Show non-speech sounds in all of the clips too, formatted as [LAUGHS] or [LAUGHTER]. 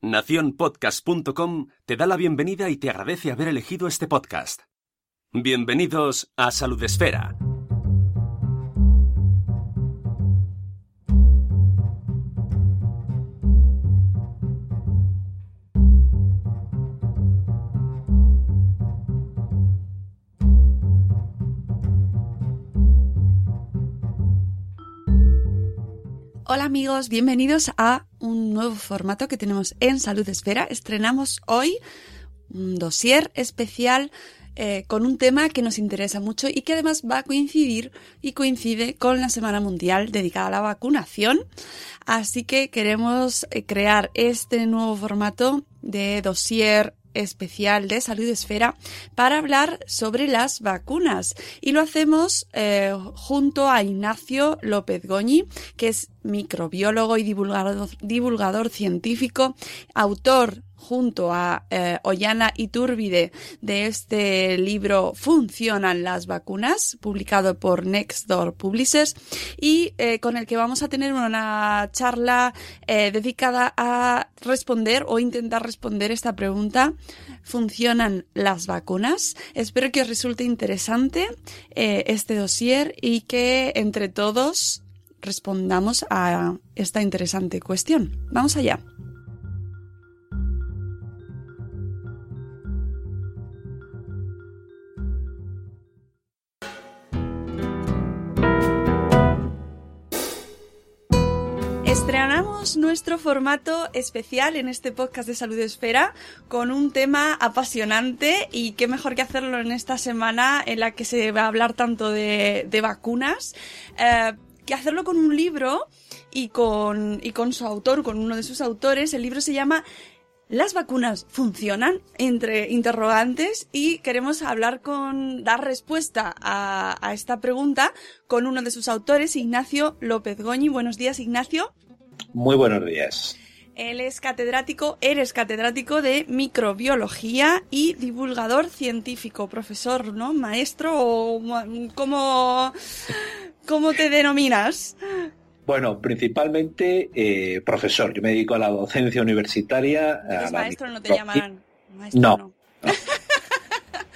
Naciónpodcast.com te da la bienvenida y te agradece haber elegido este podcast. Bienvenidos a Salud Esfera. Hola amigos, bienvenidos a un nuevo formato que tenemos en Salud Esfera. Estrenamos hoy un dossier especial eh, con un tema que nos interesa mucho y que además va a coincidir y coincide con la Semana Mundial dedicada a la vacunación. Así que queremos eh, crear este nuevo formato de dossier especial de Salud Esfera para hablar sobre las vacunas. Y lo hacemos eh, junto a Ignacio López Goñi, que es microbiólogo y divulgador, divulgador científico, autor junto a eh, Ollana Iturbide de este libro Funcionan las vacunas, publicado por Nextdoor Publishers, y eh, con el que vamos a tener una charla eh, dedicada a responder o intentar responder esta pregunta. ¿Funcionan las vacunas? Espero que os resulte interesante este dossier y que entre todos respondamos a esta interesante cuestión. Vamos allá. Estrenamos nuestro formato especial en este podcast de Salud Esfera con un tema apasionante y qué mejor que hacerlo en esta semana en la que se va a hablar tanto de, de vacunas, eh, que hacerlo con un libro y con, y con su autor, con uno de sus autores. El libro se llama ¿Las vacunas funcionan? Entre interrogantes y queremos hablar con, dar respuesta a, a, esta pregunta con uno de sus autores, Ignacio López Goñi. Buenos días, Ignacio. Muy buenos días. Él es catedrático, eres catedrático de microbiología y divulgador científico, profesor, ¿no? Maestro o cómo, cómo te denominas? Bueno, principalmente eh, profesor. Yo me dedico a la docencia universitaria. A la maestro no te llamarán. Maestro, no. no. no. [LAUGHS]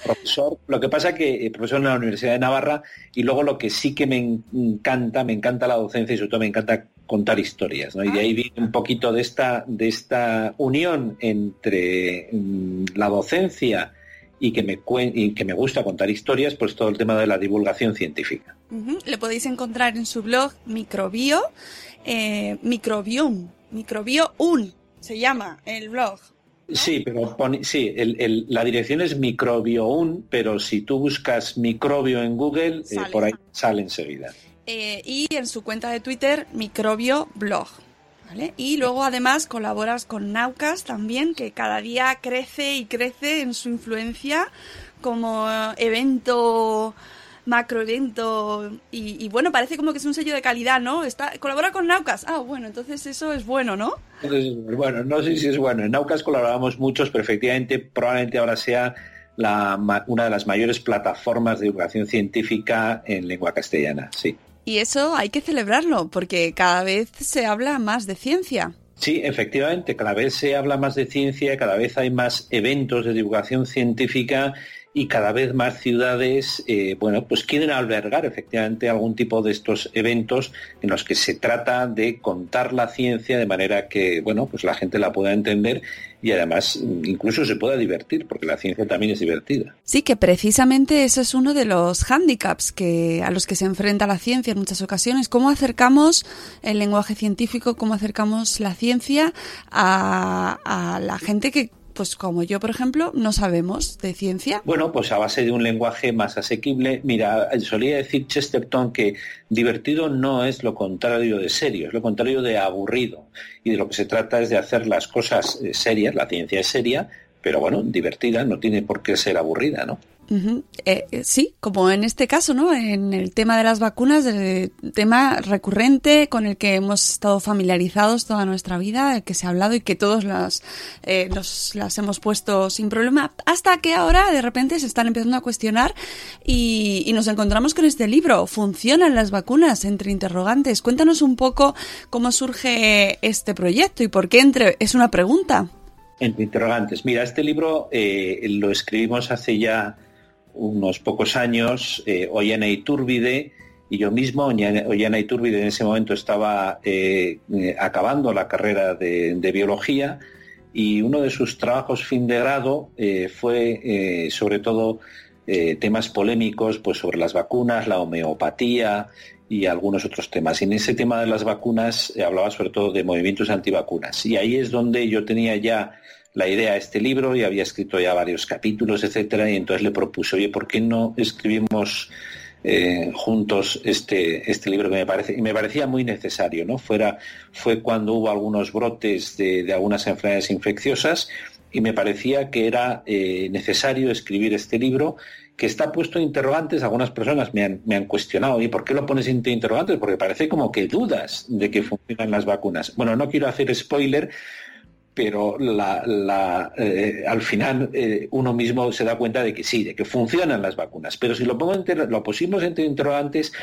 profesor. Lo que pasa es que eh, profesor en la Universidad de Navarra y luego lo que sí que me encanta, me encanta la docencia y sobre todo me encanta contar historias, ¿no? Y de ahí viene un poquito de esta, de esta unión entre mm, la docencia y que, me y que me gusta contar historias, pues todo el tema de la divulgación científica. Uh -huh. Le podéis encontrar en su blog Microbio, eh, Microbium, Microbio1 se llama el blog. ¿no? Sí, pero pone, sí, el, el, la dirección es microbio1, pero si tú buscas microbio en Google, eh, por ahí sale enseguida. Eh, y en su cuenta de Twitter, microbio blog. ¿vale? Y luego además colaboras con Naucas también, que cada día crece y crece en su influencia como evento macroevento y, y bueno, parece como que es un sello de calidad, ¿no? Está, colabora con Naucas. Ah, bueno, entonces eso es bueno, ¿no? Bueno, no sé si es bueno. En Naucas colaboramos muchos, pero efectivamente probablemente ahora sea la, una de las mayores plataformas de divulgación científica en lengua castellana, sí. Y eso hay que celebrarlo, porque cada vez se habla más de ciencia. Sí, efectivamente, cada vez se habla más de ciencia, cada vez hay más eventos de divulgación científica y cada vez más ciudades, eh, bueno, pues quieren albergar efectivamente algún tipo de estos eventos en los que se trata de contar la ciencia de manera que, bueno, pues la gente la pueda entender y además incluso se pueda divertir, porque la ciencia también es divertida. Sí, que precisamente eso es uno de los hándicaps que, a los que se enfrenta la ciencia en muchas ocasiones. ¿Cómo acercamos el lenguaje científico, cómo acercamos la ciencia a, a la gente que pues como yo, por ejemplo, no sabemos de ciencia. Bueno, pues a base de un lenguaje más asequible. Mira, solía decir Chesterton que divertido no es lo contrario de serio, es lo contrario de aburrido. Y de lo que se trata es de hacer las cosas eh, serias, la ciencia es seria, pero bueno, divertida, no tiene por qué ser aburrida, ¿no? Eh, eh, sí, como en este caso, ¿no? En el tema de las vacunas, el tema recurrente con el que hemos estado familiarizados toda nuestra vida, el que se ha hablado y que todos las, eh, las hemos puesto sin problema, hasta que ahora de repente se están empezando a cuestionar y, y nos encontramos con este libro. ¿Funcionan las vacunas? Entre interrogantes. Cuéntanos un poco cómo surge este proyecto y por qué entre, es una pregunta. Entre interrogantes. Mira, este libro lo escribimos hace ya unos pocos años, eh, Ollana Iturbide y yo mismo, Ollana Iturbide en ese momento estaba eh, eh, acabando la carrera de, biología y uno de sus trabajos fin de grado eh, fue sobre todo temas polémicos pues sobre las vacunas, la homeopatía y algunos otros temas. Y en ese tema de las vacunas hablaba sobre todo de movimientos antivacunas. Y ahí es donde yo tenía ya la idea de este libro y había escrito ya varios capítulos, etcétera, y entonces le propuse, oye, ¿por qué no escribimos eh, juntos este, este libro que me parece, y me parecía muy necesario, ¿no? Fuera, fue cuando hubo algunos brotes de, algunas enfermedades infecciosas y me parecía que era eh, necesario escribir este libro que está puesto en interrogantes, algunas personas me han, me han cuestionado, ¿y por qué lo pones entre interrogantes? Porque parece como que dudas de que funcionan las vacunas. Bueno, no quiero hacer spoiler, pero eh, al final eh, uno mismo se da cuenta de que sí, de que funcionan las vacunas. Pero si lo, pongo lo pusimos entre interrogantes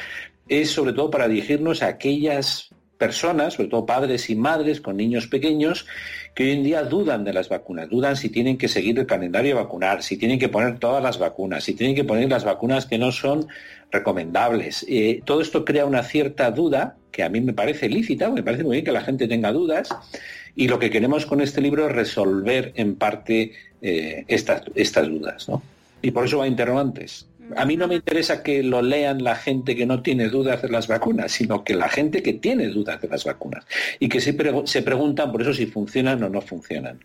es sobre todo para dirigirnos a aquellas personas, sobre todo padres y madres con niños pequeños, que hoy en día dudan de las vacunas, dudan si tienen que seguir el calendario vacunar, si tienen que poner todas las vacunas, si tienen que poner las vacunas que no son recomendables. Eh, todo esto crea una cierta duda que a mí me parece lícita, me parece muy bien que la gente tenga dudas y lo que queremos con este libro es resolver en parte eh, estas, estas dudas, ¿no? Y por eso va a interrogantes. A mí no me interesa que lo lean la gente que no tiene dudas de las vacunas, sino que la gente que tiene dudas de las vacunas y que se, se preguntan por eso si funcionan o no funcionan.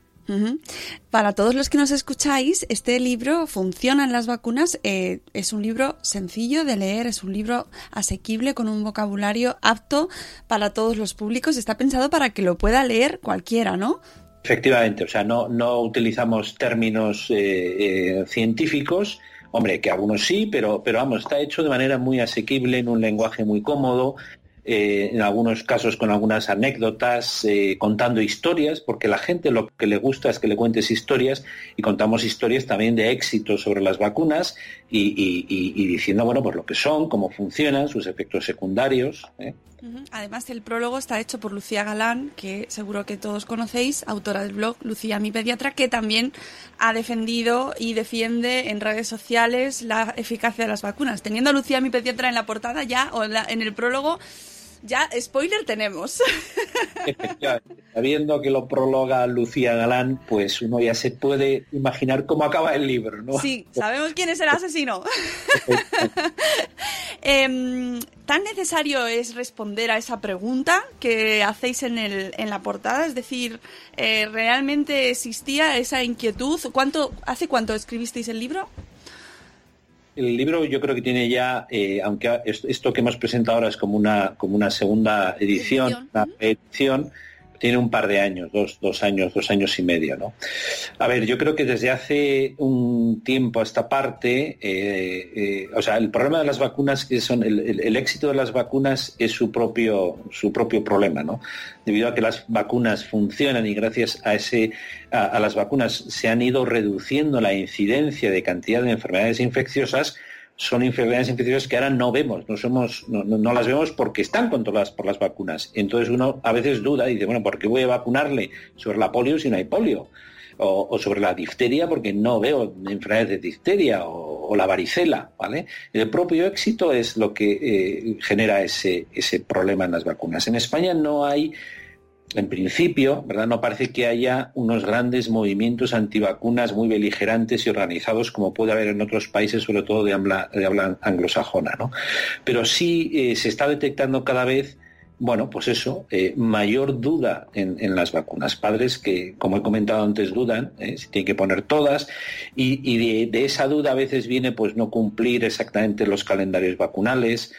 Para todos los que nos escucháis, este libro Funciona en las vacunas eh, es un libro sencillo de leer, es un libro asequible con un vocabulario apto para todos los públicos. Está pensado para que lo pueda leer cualquiera, ¿no? Efectivamente, o sea, no, no utilizamos términos eh, eh, científicos, hombre, que algunos sí, pero, pero vamos, está hecho de manera muy asequible, en un lenguaje muy cómodo, eh, en algunos casos con algunas anécdotas, eh, contando historias, porque la gente lo que le gusta es que le cuentes historias y contamos historias también de éxito sobre las vacunas y, diciendo, bueno, pues lo que son, cómo funcionan, sus efectos secundarios. ¿eh? Además, el prólogo está hecho por Lucía Galán, que seguro que todos conocéis, autora del blog Lucía mi pediatra, que también ha defendido y defiende en redes sociales la eficacia de las vacunas. Teniendo a Lucía mi pediatra en la portada ya o en el prólogo, ya, spoiler tenemos. [LAUGHS] Sabiendo que lo prologa Lucía Galán, pues uno ya se puede imaginar cómo acaba el libro, ¿no? Sí, sabemos quién es el asesino. [LAUGHS] Em, ¿Tan necesario es responder a esa pregunta que hacéis en, el, en la portada? Es decir, eh, ¿realmente existía esa inquietud? ¿Cuánto, ¿Hace cuánto escribisteis el libro? El libro yo creo que tiene ya, eh, aunque esto que hemos presentado ahora es como una, como una segunda edición, una edición, tiene un par de años, dos, dos, años, dos años y medio, ¿no? A ver, yo creo que desde hace un tiempo a esta parte, eh, eh, o sea, el problema de las vacunas que son el, éxito de las vacunas es su propio su propio problema, ¿no? Debido a que las vacunas funcionan y gracias a ese a las vacunas se han ido reduciendo la incidencia de cantidad de enfermedades infecciosas son enfermedades infecciosas que ahora no vemos, no, somos, no, las vemos porque están controladas por las vacunas. Entonces uno a veces duda y dice, bueno, ¿por qué voy a vacunarle sobre la polio si no hay polio? O, sobre la difteria porque no veo enfermedades de difteria o, la varicela, ¿vale? El propio éxito es lo que eh, genera ese, ese problema en las vacunas. En España no hay en principio, ¿verdad? No parece que haya unos grandes movimientos antivacunas muy beligerantes y organizados como puede haber en otros países, sobre todo de habla, de anglosajona, ¿no? Pero sí eh, se está detectando cada vez bueno, pues eso, eh, mayor duda en, las vacunas. Padres que, como he comentado antes, dudan eh, si tienen que poner todas y, de, esa duda a veces viene pues no cumplir exactamente los calendarios vacunales,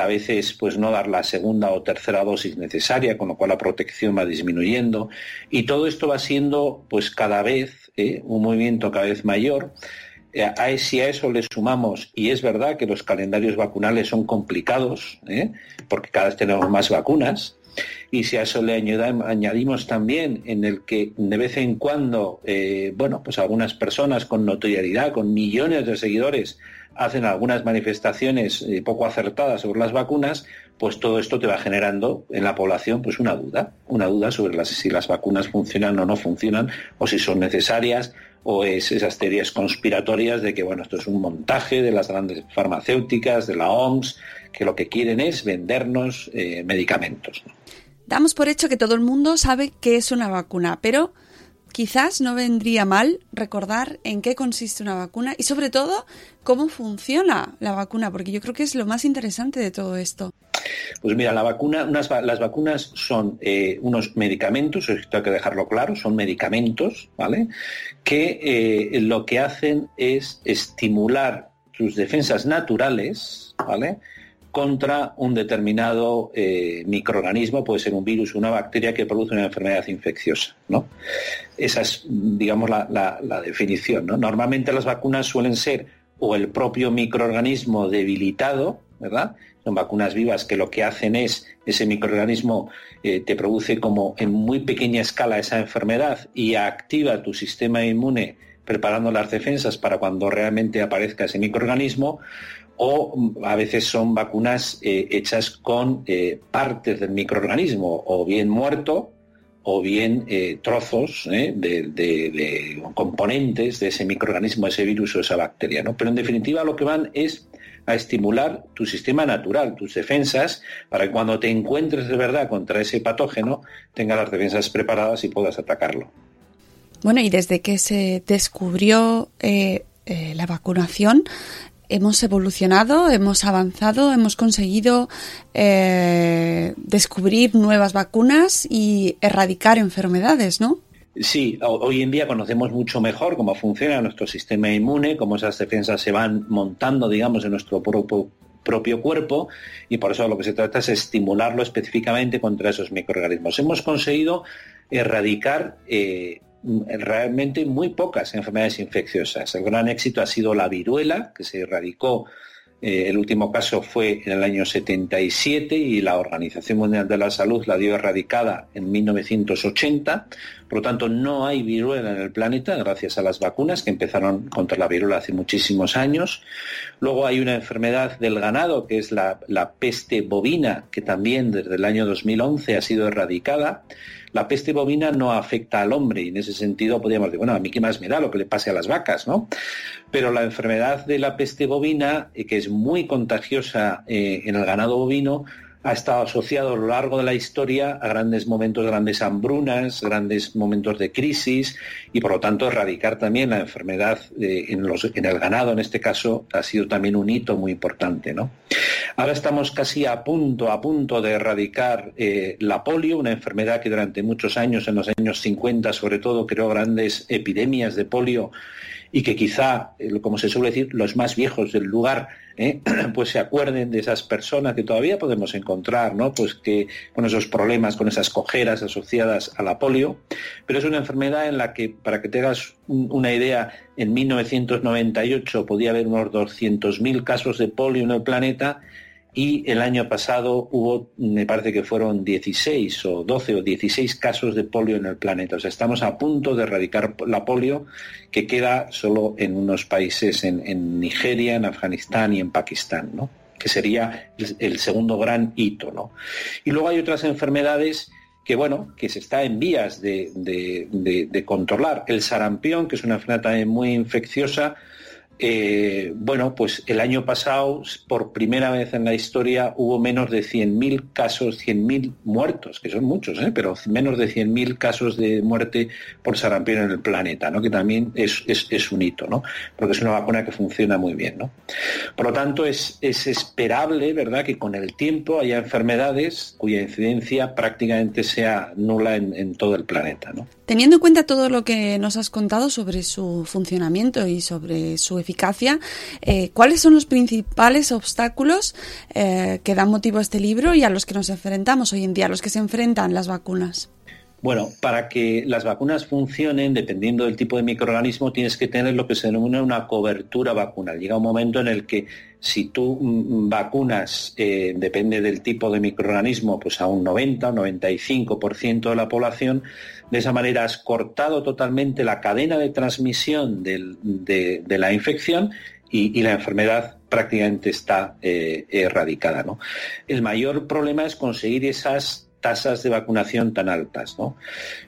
a veces pues no dar la segunda o tercera dosis necesaria, con lo cual la protección va disminuyendo. Y todo esto va siendo pues cada vez eh, un movimiento cada vez mayor eh, si a eso le sumamos, y es verdad que los calendarios vacunales son complicados, ¿eh? porque cada vez tenemos más vacunas, y si a eso le añadimos también en el que de vez en cuando, eh, bueno, pues algunas personas con notoriedad, con millones de seguidores, hacen algunas manifestaciones poco acertadas sobre las vacunas, pues todo esto te va generando en la población pues una duda, una duda sobre si las vacunas funcionan o no funcionan, o si son necesarias, o es esas teorías conspiratorias de que bueno, esto es un montaje de las grandes farmacéuticas, de la OMS, que lo que quieren es vendernos eh, medicamentos. Damos por hecho que todo el mundo sabe qué es una vacuna, pero quizás no vendría mal recordar en qué consiste una vacuna y sobre todo cómo funciona la vacuna, porque yo creo que es lo más interesante de todo esto. Pues mira, la vacuna, las vacunas son eh, unos medicamentos, esto hay que dejarlo claro, son medicamentos, ¿vale? Que eh, lo que hacen es estimular tus defensas naturales, ¿vale? Contra un determinado eh, microorganismo, puede ser un virus, una bacteria que produce una enfermedad infecciosa. ¿no? Esa es, digamos, la, la definición. ¿no? Normalmente las vacunas suelen ser o el propio microorganismo debilitado, ¿verdad? Son vacunas vivas que lo que hacen es, ese microorganismo eh, te produce como en muy pequeña escala esa enfermedad y activa tu sistema inmune preparando las defensas para cuando realmente aparezca ese microorganismo, o a veces son vacunas eh, hechas con eh, partes del microorganismo, o bien muerto, o bien trozos de, componentes de ese microorganismo, ese virus o esa bacteria. ¿no? Pero en definitiva lo que van es a estimular tu sistema natural, tus defensas, para que cuando te encuentres de verdad contra ese patógeno, tengas las defensas preparadas y puedas atacarlo. Bueno, y desde que se descubrió eh, eh, la vacunación, hemos evolucionado, hemos avanzado, hemos conseguido eh, descubrir nuevas vacunas y erradicar enfermedades, ¿no? Sí, hoy en día conocemos mucho mejor cómo funciona nuestro sistema inmune, cómo esas defensas se van montando, digamos, en nuestro propio, cuerpo y por eso lo que se trata es estimularlo específicamente contra esos microorganismos. Hemos conseguido erradicar eh, realmente muy pocas enfermedades infecciosas. El gran éxito ha sido la viruela, que se erradicó eh, el último caso fue en el año 77 y la Organización Mundial de la Salud la dio erradicada en 1980. Por lo tanto, no hay viruela en el planeta gracias a las vacunas que empezaron contra la viruela hace muchísimos años. Luego hay una enfermedad del ganado que es la, la peste bovina, que también desde el año 2011 ha sido erradicada. La peste bovina no afecta al hombre y en ese sentido podríamos decir, bueno, a mí qué más me da lo que le pase a las vacas, ¿no? Pero la enfermedad de la peste bovina, eh, que es muy contagiosa eh, en el ganado bovino, ha estado asociado a lo largo de la historia a grandes momentos, grandes hambrunas, grandes momentos de crisis y por lo tanto erradicar también la enfermedad eh, en, el ganado, en este caso, ha sido también un hito muy importante. ¿no? Ahora estamos casi a punto, a punto de erradicar eh, la polio, una enfermedad que durante muchos años, en los años 50 sobre todo, creó grandes epidemias de polio y que quizá, eh, como se suele decir, los más viejos del lugar, eh, [CLEARS THROAT] pues se acuerden de esas personas que todavía podemos encontrar, ¿no? Pues que con esos problemas, con esas cojeras asociadas a la polio, pero es una enfermedad en la que, para que tengas una idea, en 1998 podía haber unos 200.000 casos de polio en el planeta y el año pasado hubo, me parece que fueron 16 o 12 o 16 casos de polio en el planeta. O sea, estamos a punto de erradicar la polio que queda solo en unos países, en, Nigeria, en Afganistán y en Pakistán, ¿no? que sería el, segundo gran hito. ¿no? Y luego hay otras enfermedades que bueno, que se está en vías de, de controlar. El sarampión, que es una enfermedad también muy infecciosa, eh, bueno, pues el año pasado, por primera vez en la historia, hubo menos de 100.000 casos, 100.000 muertos, que son muchos, ¿eh? pero menos de 100.000 casos de muerte por sarampión en el planeta, ¿no? que también es, un hito, ¿no? porque es una vacuna que funciona muy bien. ¿no? Por lo tanto, es, esperable ¿verdad? que con el tiempo haya enfermedades cuya incidencia prácticamente sea nula en, en todo el planeta. ¿no? Teniendo en cuenta todo lo que nos has contado sobre su funcionamiento y sobre su eficacia, eh, ¿cuáles son los principales obstáculos eh, que dan motivo a este libro y a los que nos enfrentamos hoy en día, a los que se enfrentan las vacunas? Bueno, para que las vacunas funcionen, dependiendo del tipo de microorganismo, tienes que tener lo que se denomina una cobertura vacunal. Llega un momento en el que si tú vacunas, eh, depende del tipo de microorganismo, pues a un 90 o 95% de la población, de esa manera has cortado totalmente la cadena de transmisión de, la infección y, la enfermedad prácticamente está eh, erradicada. El mayor problema es conseguir esas tasas de vacunación tan altas.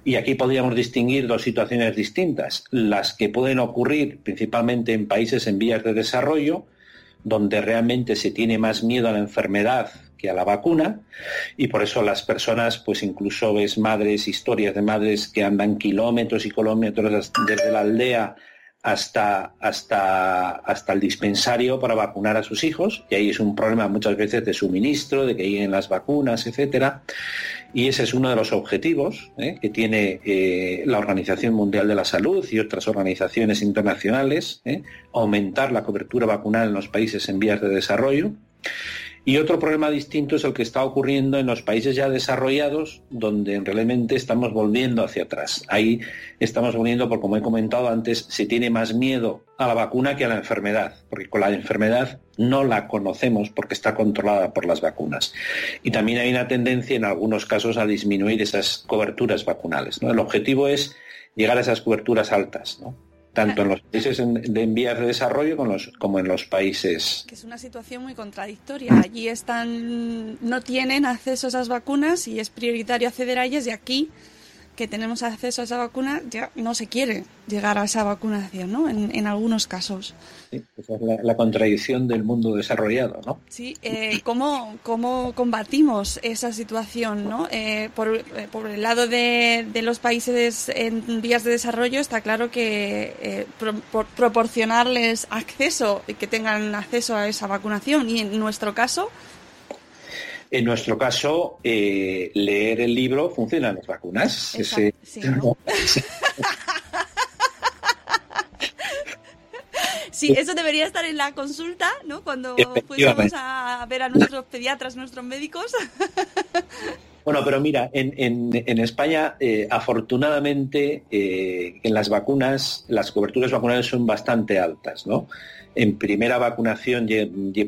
Y aquí podríamos distinguir dos situaciones distintas. Las que pueden ocurrir principalmente en países en vías de desarrollo, donde realmente se tiene más miedo a la enfermedad que a la vacuna. Y por eso las personas, pues incluso ves madres, historias de madres que andan kilómetros y kilómetros desde la aldea hasta, hasta, hasta el dispensario para vacunar a sus hijos, y ahí es un problema muchas veces de suministro, de que lleguen las vacunas, etcétera. Y ese es uno de los objetivos ¿eh? que tiene eh, la Organización Mundial de la Salud y otras organizaciones internacionales, ¿eh? aumentar la cobertura vacunal en los países en vías de desarrollo. Y otro problema distinto es el que está ocurriendo en los países ya desarrollados, donde realmente estamos volviendo hacia atrás. Ahí estamos volviendo, porque como he comentado antes, se tiene más miedo a la vacuna que a la enfermedad, porque con la enfermedad no la conocemos porque está controlada por las vacunas. Y también hay una tendencia en algunos casos a disminuir esas coberturas vacunales. El objetivo es llegar a esas coberturas altas. ¿no? Tanto en los países de en vías de desarrollo como, los, como en los países. Que es una situación muy contradictoria. Allí están, no tienen acceso a esas vacunas y es prioritario acceder a ellas y aquí que tenemos acceso a esa vacuna, ya no se quiere llegar a esa vacunación, ¿no? En, algunos casos. Sí, esa es la, contradicción del mundo desarrollado, ¿no? Sí, eh, ¿cómo, ¿cómo, combatimos esa situación, ¿no? Eh, por, eh, por, el lado de, de, los países en vías de desarrollo está claro que eh, proporcionarles acceso, y que tengan acceso a esa vacunación y en nuestro caso en nuestro caso, eh, leer el libro funciona en las vacunas. [LAUGHS] sí, eso debería estar en la consulta, ¿no? Cuando fuéramos a ver a nuestros pediatras, nuestros médicos. [LAUGHS] Bueno, pero mira, en, España, eh, afortunadamente, eh, en las vacunas, las coberturas vacunales son bastante altas, ¿no? En primera vacunación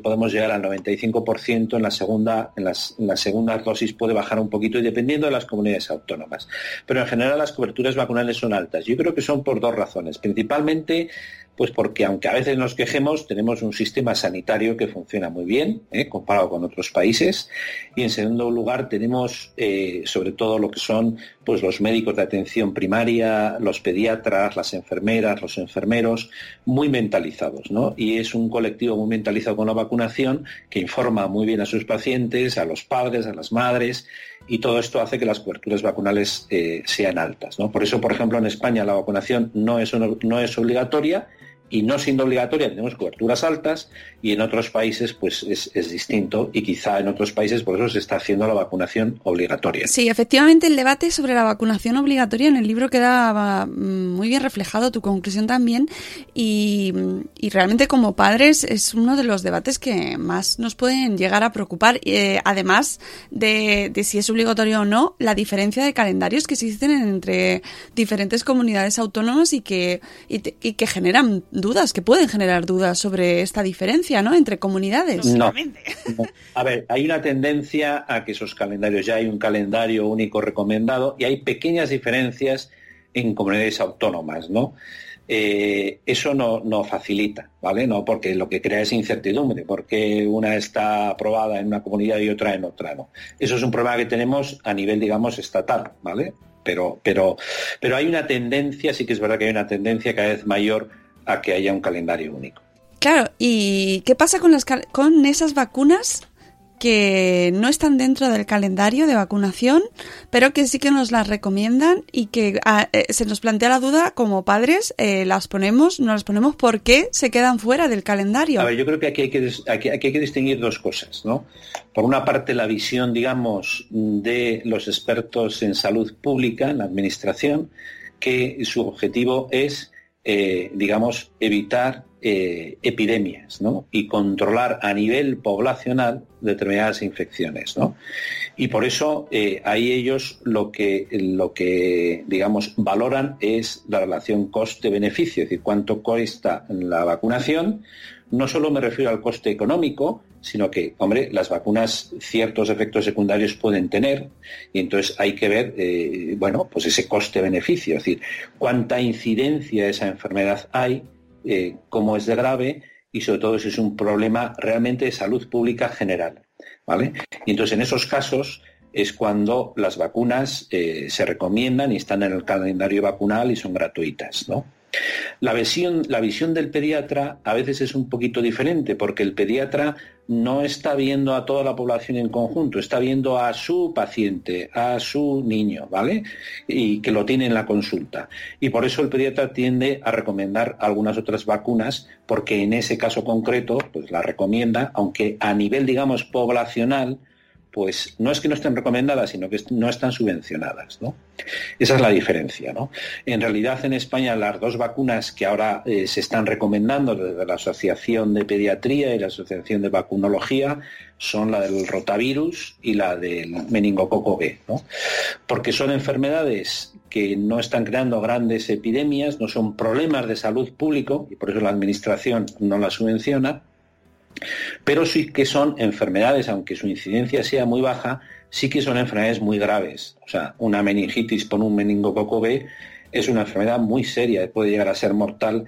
podemos llegar al 95%, en la segunda, en las, en segundas dosis puede bajar un poquito y dependiendo de las comunidades autónomas. Pero en general las coberturas vacunales son altas. Yo creo que son por dos razones. Principalmente pues porque aunque a veces nos quejemos, tenemos un sistema sanitario que funciona muy bien, ¿eh? comparado con otros países. Y en segundo lugar, tenemos eh, sobre todo lo que son pues, los médicos de atención primaria, los pediatras, las enfermeras, los enfermeros, muy mentalizados. ¿no? Y es un colectivo muy mentalizado con la vacunación que informa muy bien a sus pacientes, a los padres, a las madres y todo esto hace que las coberturas vacunales eh, sean altas. ¿no? Por eso, por ejemplo, en España la vacunación no es, no es obligatoria y no siendo obligatoria tenemos coberturas altas y en otros países pues es, distinto y quizá en otros países por eso se está haciendo la vacunación obligatoria. Sí, efectivamente el debate sobre la vacunación obligatoria en el libro queda mm, muy bien reflejado, tu conclusión también y, realmente como padres es uno de los debates que más nos pueden llegar a preocupar, eh, además de, si es obligatorio o no, la diferencia de calendarios que existen entre diferentes comunidades autónomas y que, y que generan dudas, que pueden generar dudas sobre esta diferencia, ¿no? Entre comunidades. No. A ver, hay una tendencia a que esos calendarios, ya hay un calendario único recomendado y hay pequeñas diferencias en comunidades autónomas, ¿no? Eh, eso no, no, facilita, ¿vale? No, porque lo que crea es incertidumbre, porque una está aprobada en una comunidad y otra en otra no. Eso es un problema que tenemos a nivel, digamos, estatal, ¿vale? Pero, pero, pero hay una tendencia, sí que es verdad que hay una tendencia cada vez mayor a que haya un calendario único. Claro, ¿y qué pasa con, las, con esas vacunas que no están dentro del calendario de vacunación, pero que sí que nos las recomiendan y que ah, eh, se nos plantea la duda como padres, eh, las ponemos, no las ponemos, ¿por qué se quedan fuera del calendario? A ver, yo creo que aquí hay que, aquí, hay que distinguir dos cosas, ¿no? Por una parte, la visión, digamos, de los expertos en salud pública, en la administración, que su objetivo es, eh, digamos, evitar eh, epidemias y controlar a nivel poblacional determinadas infecciones. Y por eso eh, ahí ellos lo que, lo que, digamos, valoran es la relación coste-beneficio, es decir, cuánto cuesta la vacunación. No solo me refiero al coste económico, sino que, hombre, las vacunas ciertos efectos secundarios pueden tener y entonces hay que ver, eh, bueno, pues ese coste-beneficio, es decir, cuánta incidencia de esa enfermedad hay eh, cómo es de grave y sobre todo si es un problema realmente de salud pública general. ¿vale? Y entonces en esos casos es cuando las vacunas eh, se recomiendan y están en el calendario vacunal y son gratuitas. ¿no? La visión, la visión del pediatra a veces es un poquito diferente porque el pediatra no está viendo a toda la población en conjunto, está viendo a su paciente, a su niño, ¿vale? Y que lo tiene en la consulta. Y por eso el pediatra tiende a recomendar algunas otras vacunas porque en ese caso concreto pues la recomienda, aunque a nivel digamos poblacional pues no es que no estén recomendadas, sino que no están subvencionadas. Esa es la diferencia. En realidad, en España, las dos vacunas que ahora eh, se están recomendando desde la Asociación de Pediatría y la Asociación de Vacunología son la del rotavirus y la del meningococo B, porque son enfermedades que no están creando grandes epidemias, no son problemas de salud público, y por eso la Administración no las subvenciona, pero sí que son enfermedades, aunque su incidencia sea muy baja, sí que son enfermedades muy graves. O sea, una meningitis por un meningococo B es una enfermedad muy seria, puede llegar a ser mortal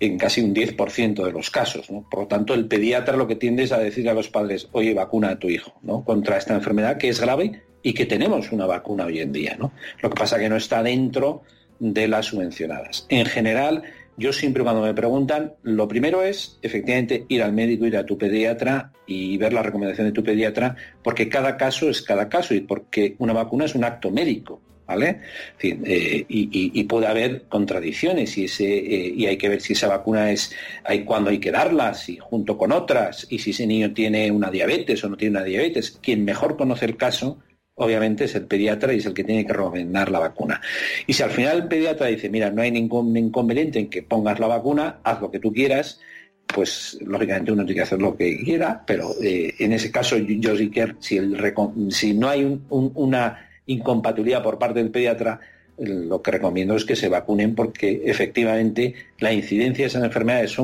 en casi un 10% de los casos. Por lo tanto, el pediatra lo que tiende es a decir a los padres, oye, vacuna a tu hijo ¿no? contra esta enfermedad que es grave y que tenemos una vacuna hoy en día. Lo que pasa es que no está dentro de las subvencionadas. En general, yo siempre cuando me preguntan, lo primero es efectivamente ir al médico, ir a tu pediatra y ver la recomendación de tu pediatra, porque cada caso es cada caso y porque una vacuna es un acto médico. ¿Vale? Eh, y, puede haber contradicciones y, ese, eh, y hay que ver si esa vacuna es, hay, cuándo hay que darla, si junto con otras, y si ese niño tiene una diabetes o no tiene una diabetes. Quien mejor conoce el caso obviamente es el pediatra y es el que tiene que recomendar la vacuna. Y si al final el pediatra dice, mira, no hay ningún inconveniente en que pongas la vacuna, haz lo que tú quieras, pues lógicamente uno tiene que hacer lo que quiera, pero eh, en ese caso yo sí que si, si no hay una incompatibilidad por parte del pediatra, lo que recomiendo es que se vacunen porque efectivamente la incidencia de esas enfermedades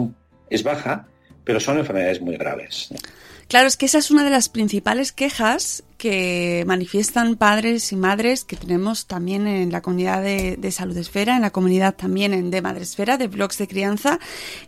es baja, pero son enfermedades muy graves. Claro, es que esa es una de las principales quejas que manifiestan padres y madres que tenemos también en la comunidad de, Salud Esfera, en la comunidad también de Madresfera, de blogs de crianza,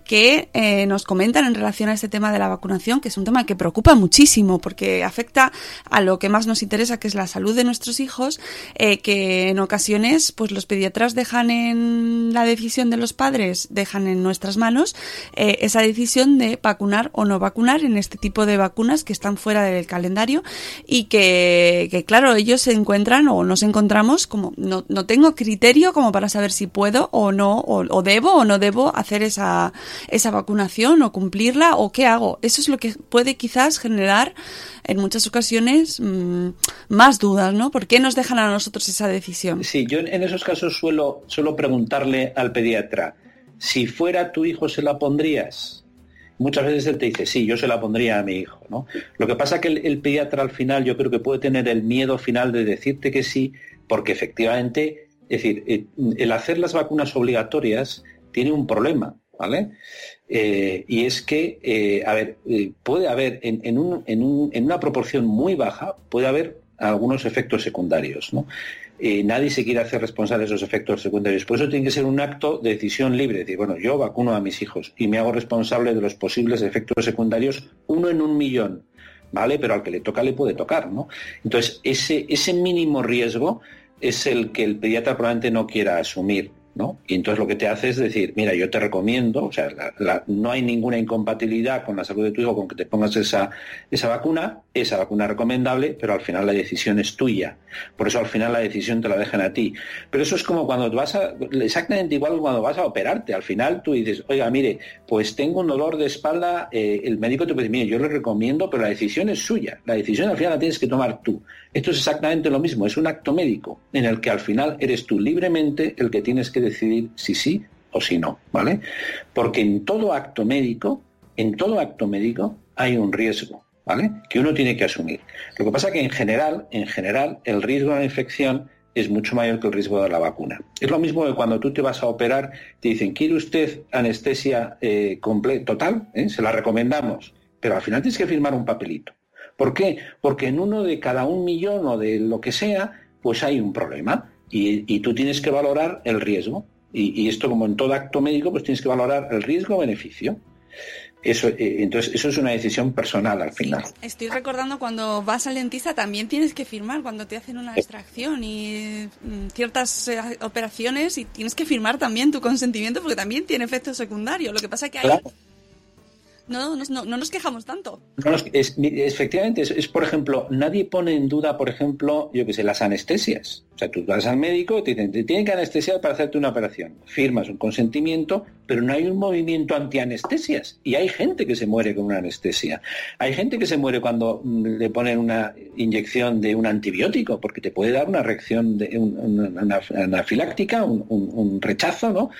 que eh, nos comentan en relación a este tema de la vacunación, que es un tema que preocupa muchísimo porque afecta a lo que más nos interesa, que es la salud de nuestros hijos, eh, que en ocasiones pues los pediatras dejan en la decisión de los padres, dejan en nuestras manos eh, esa decisión de vacunar o no vacunar en este tipo de vacunas que están fuera del calendario y que que, claro, ellos se encuentran o nos encontramos como no, no tengo criterio como para saber si puedo o no, o, debo o no debo hacer esa, esa vacunación o cumplirla o qué hago. Eso es lo que puede quizás generar en muchas ocasiones mm, más dudas, ¿no? ¿Por qué nos dejan a nosotros esa decisión? Sí, yo en esos casos suelo, suelo preguntarle al pediatra, si fuera tu hijo, ¿se la pondrías? Muchas veces él te dice, sí, yo se la pondría a mi hijo. ¿no? Lo que pasa es que el, pediatra al final yo creo que puede tener el miedo final de decirte que sí, porque efectivamente, es decir, eh, el hacer las vacunas obligatorias tiene un problema, ¿vale? Eh, y es que, eh, a ver, puede haber en, en, una proporción muy baja, puede haber algunos efectos secundarios, ¿no? Eh, nadie se quiere hacer responsable de esos efectos secundarios. Por eso tiene que ser un acto de decisión libre. Decir, bueno, yo vacuno a mis hijos y me hago responsable de los posibles efectos secundarios, uno en un millón, ¿vale? Pero al que le toca le puede tocar, ¿no? Entonces, ese, ese mínimo riesgo es el que el pediatra probablemente no quiera asumir. ¿No? Y entonces lo que te hace es decir, mira, yo te recomiendo, o sea, no hay ninguna incompatibilidad con la salud de tu hijo con que te pongas esa, esa vacuna, esa vacuna recomendable, pero al final la decisión es tuya. Por eso al final la decisión te la dejan a ti. Pero eso es como cuando vas a, exactamente igual cuando vas a operarte. Al final tú dices, oiga, mire, pues tengo un dolor de espalda, eh, el médico te puede decir, mire, yo le recomiendo, pero la decisión es suya. La decisión al final la tienes que tomar tú. Esto es exactamente lo mismo, es un acto médico en el que al final eres tú libremente el que tienes que decidir si sí o si no, ¿vale? Porque en todo acto médico, en todo acto médico hay un riesgo, ¿vale? Que uno tiene que asumir. Lo que pasa es que en general, en general, el riesgo de la infección es mucho mayor que el riesgo de la vacuna. Es lo mismo que cuando tú te vas a operar, te dicen, ¿quiere usted anestesia eh, total? ¿Eh? Se la recomendamos, pero al final tienes que firmar un papelito. ¿Por qué? Porque en uno de cada un millón o de lo que sea, pues hay un problema y, tú tienes que valorar el riesgo. Y, esto, como en todo acto médico, pues tienes que valorar el riesgo-beneficio. Eso, eh, entonces, eso es una decisión personal al final. estoy recordando cuando vas al dentista también tienes que firmar cuando te hacen una extracción y mm, ciertas eh, operaciones y tienes que firmar también tu consentimiento porque también tiene efectos secundarios. Lo que pasa es que hay, no, no, no, nos quejamos tanto. efectivamente, es, por ejemplo, nadie pone en duda, por ejemplo, yo que sé, las anestesias. O sea, tú vas al médico, te dicen, te tienen que anestesiar para hacerte una operación. Firmas un consentimiento, pero no hay un movimiento antianestesias. Y hay gente que se muere con una anestesia. Hay gente que se muere cuando mm, le ponen una inyección de un antibiótico, porque te puede dar una reacción anafiláctica, un, un rechazo, ¿no?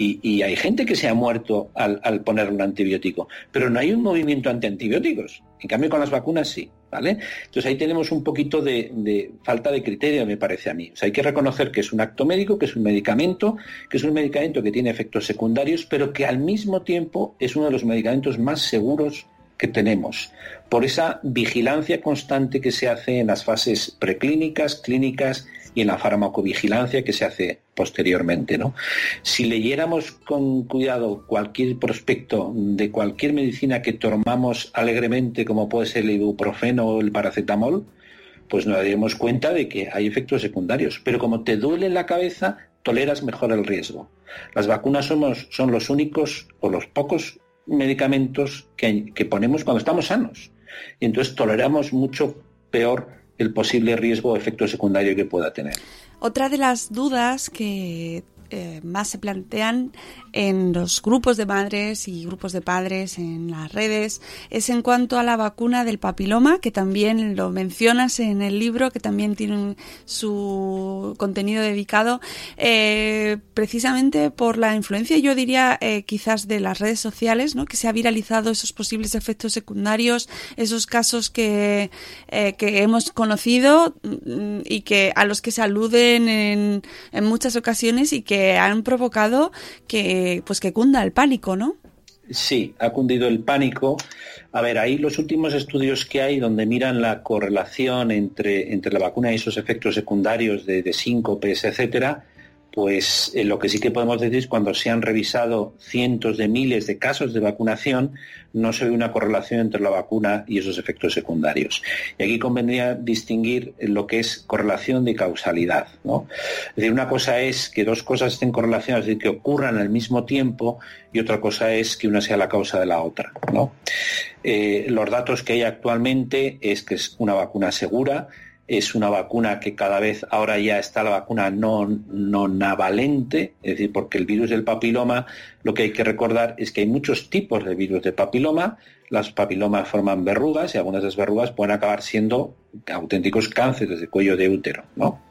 Y, hay gente que se ha muerto al, poner un antibiótico, pero no hay un movimiento anti-antibióticos. En cambio, con las vacunas sí. ¿Vale? Entonces ahí tenemos un poquito de, falta de criterio, me parece a mí. Hay que reconocer que es un acto médico, que es un medicamento, que es un medicamento que tiene efectos secundarios, pero que al mismo tiempo es uno de los medicamentos más seguros que tenemos, por esa vigilancia constante que se hace en las fases preclínicas, clínicas y en la farmacovigilancia que se hace posteriormente. ¿no? Si leyéramos con cuidado cualquier prospecto de cualquier medicina que tomamos alegremente, como puede ser el ibuprofeno o el paracetamol, pues nos daríamos cuenta de que hay efectos secundarios. Pero como te duele la cabeza, toleras mejor el riesgo. Las vacunas somos, son los únicos o los pocos medicamentos que, que ponemos cuando estamos sanos. Y entonces toleramos mucho peor el posible riesgo o efecto secundario que pueda tener. Otra de las dudas que eh, más se plantean en los grupos de madres y grupos de padres en las redes es en cuanto a la vacuna del papiloma, que también lo mencionas en el libro, que también tiene su contenido dedicado, eh, precisamente por la influencia, yo diría, eh, quizás de las redes sociales, ¿no? que se ha viralizado esos posibles efectos secundarios, esos casos que, que hemos conocido mm, y que a los que se aluden en, en muchas ocasiones y que han provocado que, pues que cunda el pánico, ¿no? Sí, ha cundido el pánico. A ver, ahí los últimos estudios que hay donde miran la correlación entre, entre la vacuna y esos efectos secundarios de, de síncopes, etcétera, pues eh, lo que sí que podemos decir es cuando se han revisado cientos de miles de casos de vacunación, no se ve una correlación entre la vacuna y esos efectos secundarios. Y aquí convendría distinguir lo que es correlación de causalidad. ¿no? Es decir, una cosa es que dos cosas estén correlacionadas, es decir, que ocurran al mismo tiempo, y otra cosa es que una sea la causa de la otra. Eh, los datos que hay actualmente es que es una vacuna segura, es una vacuna que cada vez ahora ya está la vacuna no, no es decir, porque el virus del papiloma, lo que hay que recordar es que hay muchos tipos de virus de papiloma, las papilomas forman verrugas y algunas de esas verrugas pueden acabar siendo auténticos cánceres de cuello de útero, ¿no?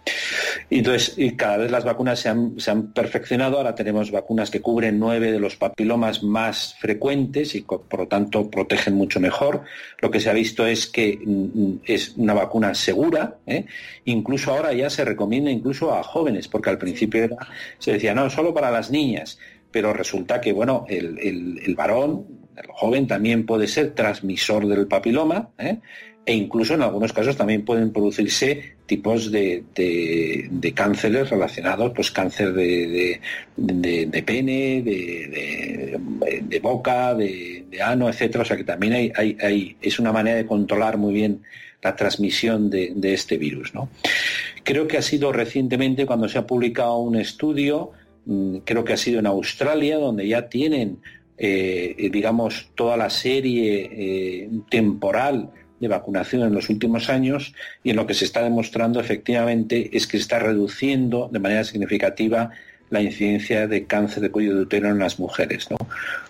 Y entonces, y cada vez las vacunas se han, se han, perfeccionado, ahora tenemos vacunas que cubren nueve de los papilomas más frecuentes y por lo tanto protegen mucho mejor. Lo que se ha visto es que mm, es una vacuna segura, ¿eh? incluso ahora ya se recomienda incluso a jóvenes, porque al principio se decía, no, solo para las niñas, pero resulta que, bueno, el, el varón, el joven también puede ser transmisor del papiloma, ¿eh? E incluso en algunos casos también pueden producirse tipos de, cánceres relacionados, pues cáncer de, pene, de, boca, de, ano, etcétera. O sea que también hay, hay, es una manera de controlar muy bien la transmisión de, este virus. ¿no? Creo que ha sido recientemente cuando se ha publicado un estudio mm, creo que ha sido en Australia, donde ya tienen, eh, digamos, toda la serie eh, temporal de vacunación en los últimos años y en lo que se está demostrando efectivamente es que está reduciendo de manera significativa la incidencia de cáncer de cuello de útero en las mujeres. ¿no?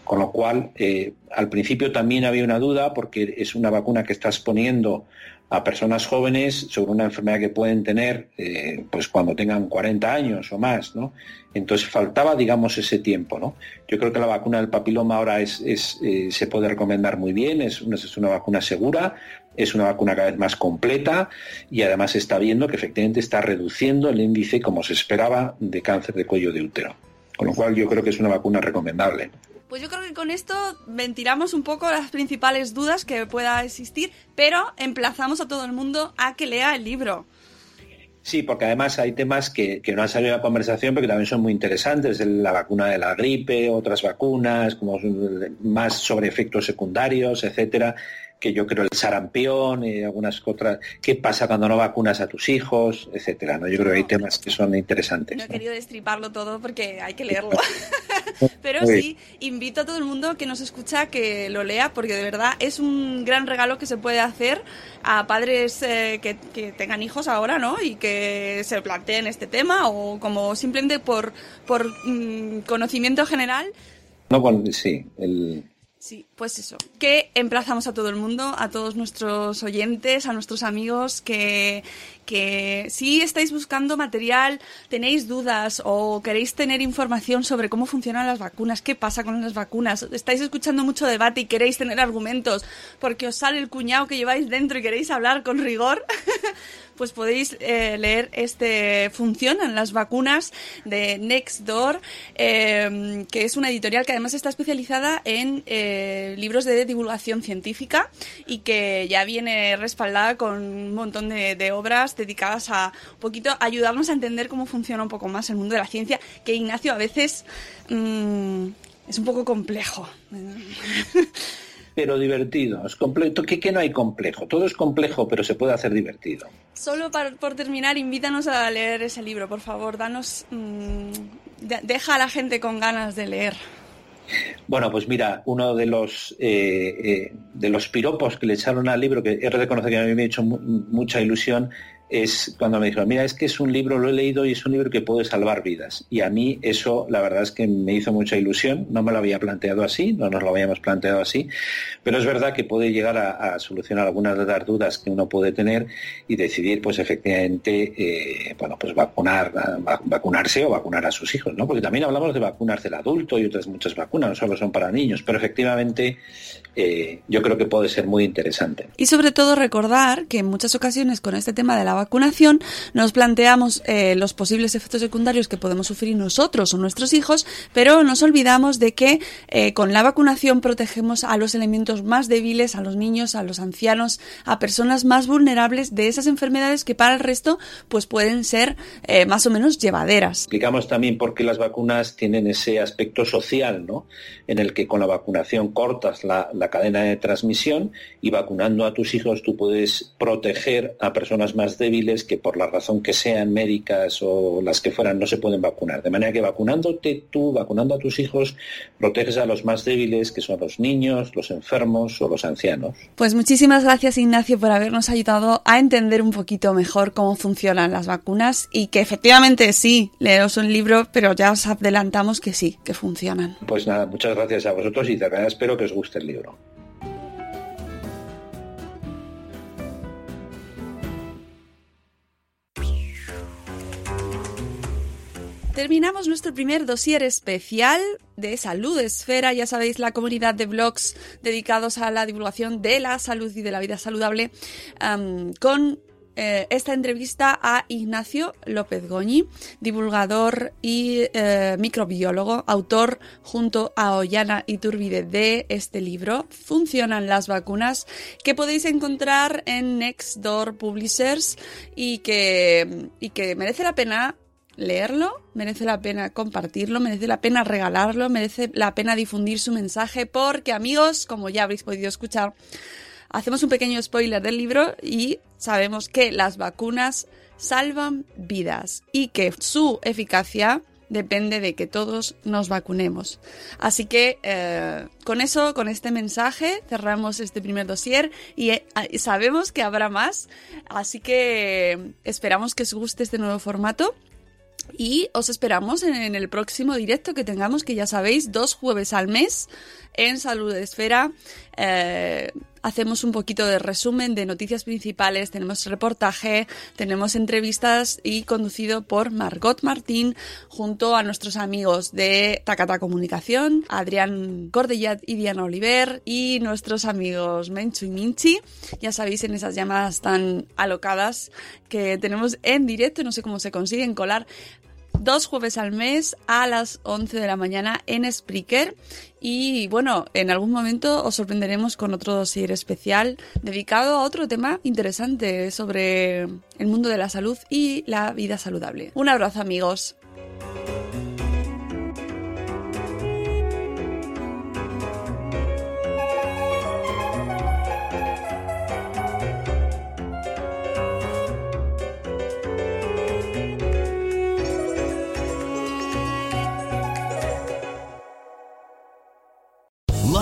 Con lo cual, eh, al principio también había una duda porque es una vacuna que está exponiendo a personas jóvenes sobre una enfermedad que pueden tener eh, pues cuando tengan 40 años o más, ¿no? Entonces faltaba, digamos, ese tiempo, ¿no? Yo creo que la vacuna del papiloma ahora es, eh, se puede recomendar muy bien, es una, es una vacuna segura, es una vacuna cada vez más completa y además está viendo que efectivamente está reduciendo el índice, como se esperaba, de cáncer de cuello de útero. Con lo cual yo creo que es una vacuna recomendable. Pues yo creo que con esto ventilamos un poco las principales dudas que pueda existir, pero emplazamos a todo el mundo a que lea el libro. Sí, porque además hay temas que, no han salido en la conversación, pero que también son muy interesantes. La vacuna de la gripe, otras vacunas, como más sobre efectos secundarios, etcétera que yo creo el sarampión y algunas otras, qué pasa cuando no vacunas a tus hijos, etcétera, ¿no? Yo creo que hay temas que son interesantes. No he querido destriparlo todo porque hay que leerlo. [LAUGHS] [LAUGHS] Pero sí, invito a todo el mundo que nos escucha que lo lea porque de verdad es un gran regalo que se puede hacer a padres eh, que, tengan hijos ahora, ¿no? Y que se planteen este tema o como simplemente por, por mm, conocimiento general. No, bueno, sí, el, Sí, pues eso, que emplazamos a todo el mundo, a todos nuestros oyentes, a nuestros amigos, que, que si estáis buscando material, tenéis dudas o queréis tener información sobre cómo funcionan las vacunas, qué pasa con las vacunas, estáis escuchando mucho debate y queréis tener argumentos porque os sale el cuñado que lleváis dentro y queréis hablar con rigor, [LAUGHS] pues podéis eh, leer este Funcionan las vacunas de Nextdoor, eh, que es una editorial que además está especializada en eh, libros de divulgación científica y que ya viene respaldada con un montón de, obras dedicadas a un poquito ayudarnos a entender cómo funciona un poco más el mundo de la ciencia, que Ignacio a veces mm, es un poco complejo. [LAUGHS] pero divertido. Es completo. ¿Qué, que no hay complejo? Todo es complejo, pero se puede hacer divertido. Solo por terminar, invítanos a leer ese libro, por favor. Danos. Mm, deja a la gente con ganas de leer. Bueno, pues mira, uno de los eh, eh, de los piropos que le echaron al libro, que he reconocido que a mí me ha hecho mucha ilusión, es cuando me dijo, mira, es que es un libro, lo he leído y es un libro que puede salvar vidas. Y a mí eso, la verdad es que me hizo mucha ilusión, no me lo había planteado así, no nos lo habíamos planteado así, pero es verdad que puede llegar a, solucionar algunas de las dudas que uno puede tener y decidir, pues efectivamente, eh, bueno, pues vacunar, vacunarse o vacunar a sus hijos, ¿no? Porque también hablamos de vacunas del adulto y otras muchas vacunas, no solo son para niños, pero efectivamente eh, yo creo que puede ser muy interesante. Y sobre todo recordar que en muchas ocasiones con este tema de la vacunación nos planteamos eh, los posibles efectos secundarios que podemos sufrir nosotros o nuestros hijos, pero nos olvidamos de que eh, con la vacunación protegemos a los elementos más débiles, a los niños, a los ancianos, a personas más vulnerables de esas enfermedades que para el resto pues pueden ser más o menos llevaderas. Explicamos también por qué las vacunas tienen ese aspecto social, ¿no? En el que con la vacunación cortas la cadena de transmisión y vacunando a tus hijos tú puedes proteger a personas más débiles que por la razón que sean médicas o las que fueran no se pueden vacunar. De manera que vacunándote tú, vacunando a tus hijos, proteges a los más débiles que son los niños, los enfermos o los ancianos. Pues muchísimas gracias Ignacio por habernos ayudado a entender un poquito mejor cómo funcionan las vacunas y que efectivamente sí, leeros un libro, pero ya os adelantamos que sí, que funcionan. Pues nada, muchas gracias a vosotros y de verdad espero que os guste el libro. Terminamos nuestro primer dossier especial de Salud Esfera, ya sabéis, la comunidad de blogs dedicados a la divulgación de la salud y de la vida saludable, con eh, esta entrevista a Ignacio López Goñi, divulgador y eh, microbiólogo, autor junto a Ollana Iturbide de este libro, Funcionan las vacunas, que podéis encontrar en Nextdoor Publishers y que, y que merece la pena leerlo, merece la pena compartirlo, merece la pena regalarlo, merece la pena difundir su mensaje, porque amigos, como ya habréis podido escuchar, hacemos un pequeño spoiler del libro y sabemos que las vacunas salvan vidas y que su eficacia depende de que todos nos vacunemos. Así que eh, con eso, con este mensaje, cerramos este primer dossier y eh, sabemos que habrá más, así que esperamos que os guste este nuevo formato. Y os esperamos en, el próximo directo que tengamos, que ya sabéis, dos jueves al mes en Salud Esfera. Eh, hacemos un poquito de resumen de noticias principales, tenemos reportaje, tenemos entrevistas y conducido por Margot Martín junto a nuestros amigos de Takata Comunicación, Adrián Cordellat y Diana Oliver y nuestros amigos Menchu y Minchi. Ya sabéis en esas llamadas tan alocadas que tenemos en directo, no sé cómo se consiguen colar dos jueves al mes a las 11 de la mañana en Spreaker. Y bueno, en algún momento os sorprenderemos con otro dossier especial dedicado a otro tema interesante sobre el mundo de la salud y la vida saludable. Un abrazo amigos.